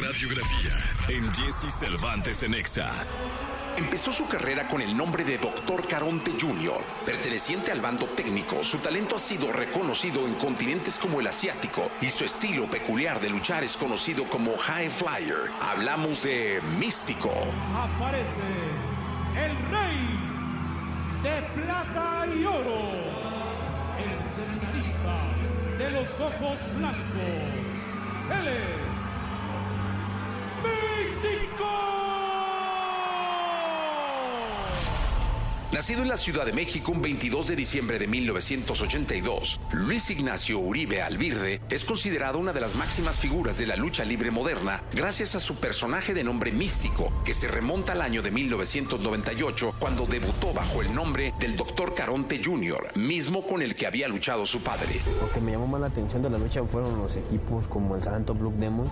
radiografía en Jesse Cervantes en Exa. Empezó su carrera con el nombre de Dr. Caronte Jr. Perteneciente al bando técnico, su talento ha sido reconocido en continentes como el asiático y su estilo peculiar de luchar es conocido como High Flyer. Hablamos de Místico. Aparece el rey de plata y oro, el seminarista de los ojos blancos. Él es Nacido en la Ciudad de México un 22 de diciembre de 1982, Luis Ignacio Uribe Albirde es considerado una de las máximas figuras de la lucha libre moderna gracias a su personaje de nombre místico, que se remonta al año de 1998 cuando debutó bajo el nombre del Dr. Caronte Jr., mismo con el que había luchado su padre. Lo que me llamó más la atención de la lucha fueron los equipos como el Santo Blue Demon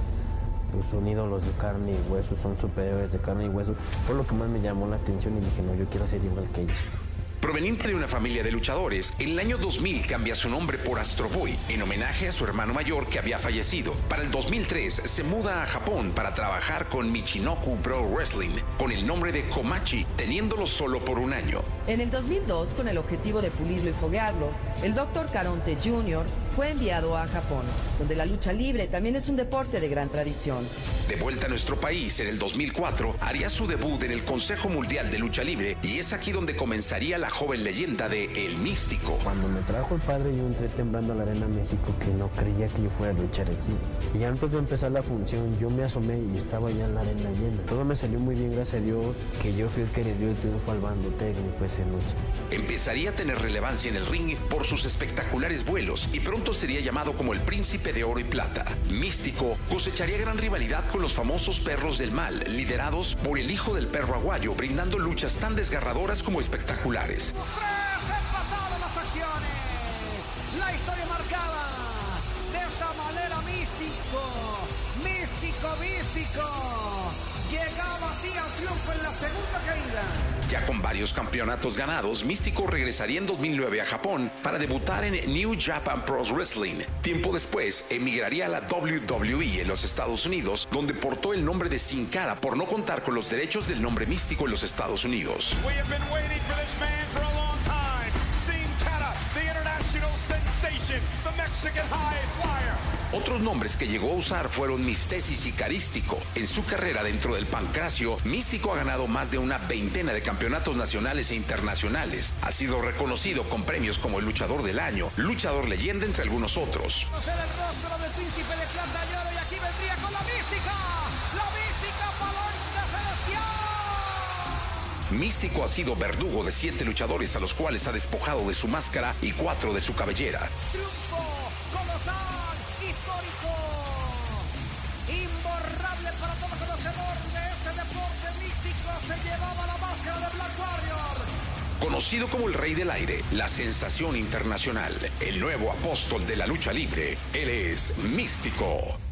pues son ídolos de carne y hueso, son superiores de carne y hueso. Fue lo que más me llamó la atención y dije, no, yo quiero ser igual que ellos. Proveniente de una familia de luchadores, en el año 2000 cambia su nombre por Astro Boy en homenaje a su hermano mayor que había fallecido. Para el 2003 se muda a Japón para trabajar con Michinoku Pro Wrestling con el nombre de Komachi, teniéndolo solo por un año. En el 2002, con el objetivo de pulirlo y foguearlo, el Dr. Caronte Jr. fue enviado a Japón, donde la lucha libre también es un deporte de gran tradición. De vuelta a nuestro país en el 2004, haría su debut en el Consejo Mundial de Lucha Libre y es aquí donde comenzaría la joven leyenda de El Místico. Cuando me trajo el padre, yo entré temblando a la Arena México que no creía que yo fuera a luchar aquí. Y antes de empezar la función, yo me asomé y estaba ya en la arena llena. Todo me salió muy bien, gracias a Dios, que yo fui el que le dio el triunfo al bando técnico esa noche. Empezaría a tener relevancia en el ring por sus espectaculares vuelos y pronto sería llamado como el Príncipe de Oro y Plata. Místico cosecharía gran rivalidad con los famosos perros del mal, liderados por el hijo del perro aguayo, brindando luchas tan desgarradoras como espectaculares. Las acciones. La historia marcada. De esta manera místico. Místico, místico. Llegaba así al triunfo en la segunda caída. Ya con varios campeonatos ganados, Místico regresaría en 2009 a Japón para debutar en New Japan Pro Wrestling. Tiempo después, emigraría a la WWE en los Estados Unidos, donde portó el nombre de Sin Cara por no contar con los derechos del nombre místico en los Estados Unidos. Otros nombres que llegó a usar fueron Mistesis y Carístico. En su carrera dentro del pancracio, Místico ha ganado más de una veintena de campeonatos nacionales e internacionales. Ha sido reconocido con premios como el Luchador del Año, Luchador Leyenda, entre algunos otros. Místico ha sido verdugo de siete luchadores a los cuales ha despojado de su máscara y cuatro de su cabellera. Triunfo histórico, imborrable para todo conocedor de este deporte místico. Se llevaba la máscara de Black Warrior. Conocido como el Rey del Aire, la sensación internacional, el nuevo apóstol de la lucha libre, él es Místico.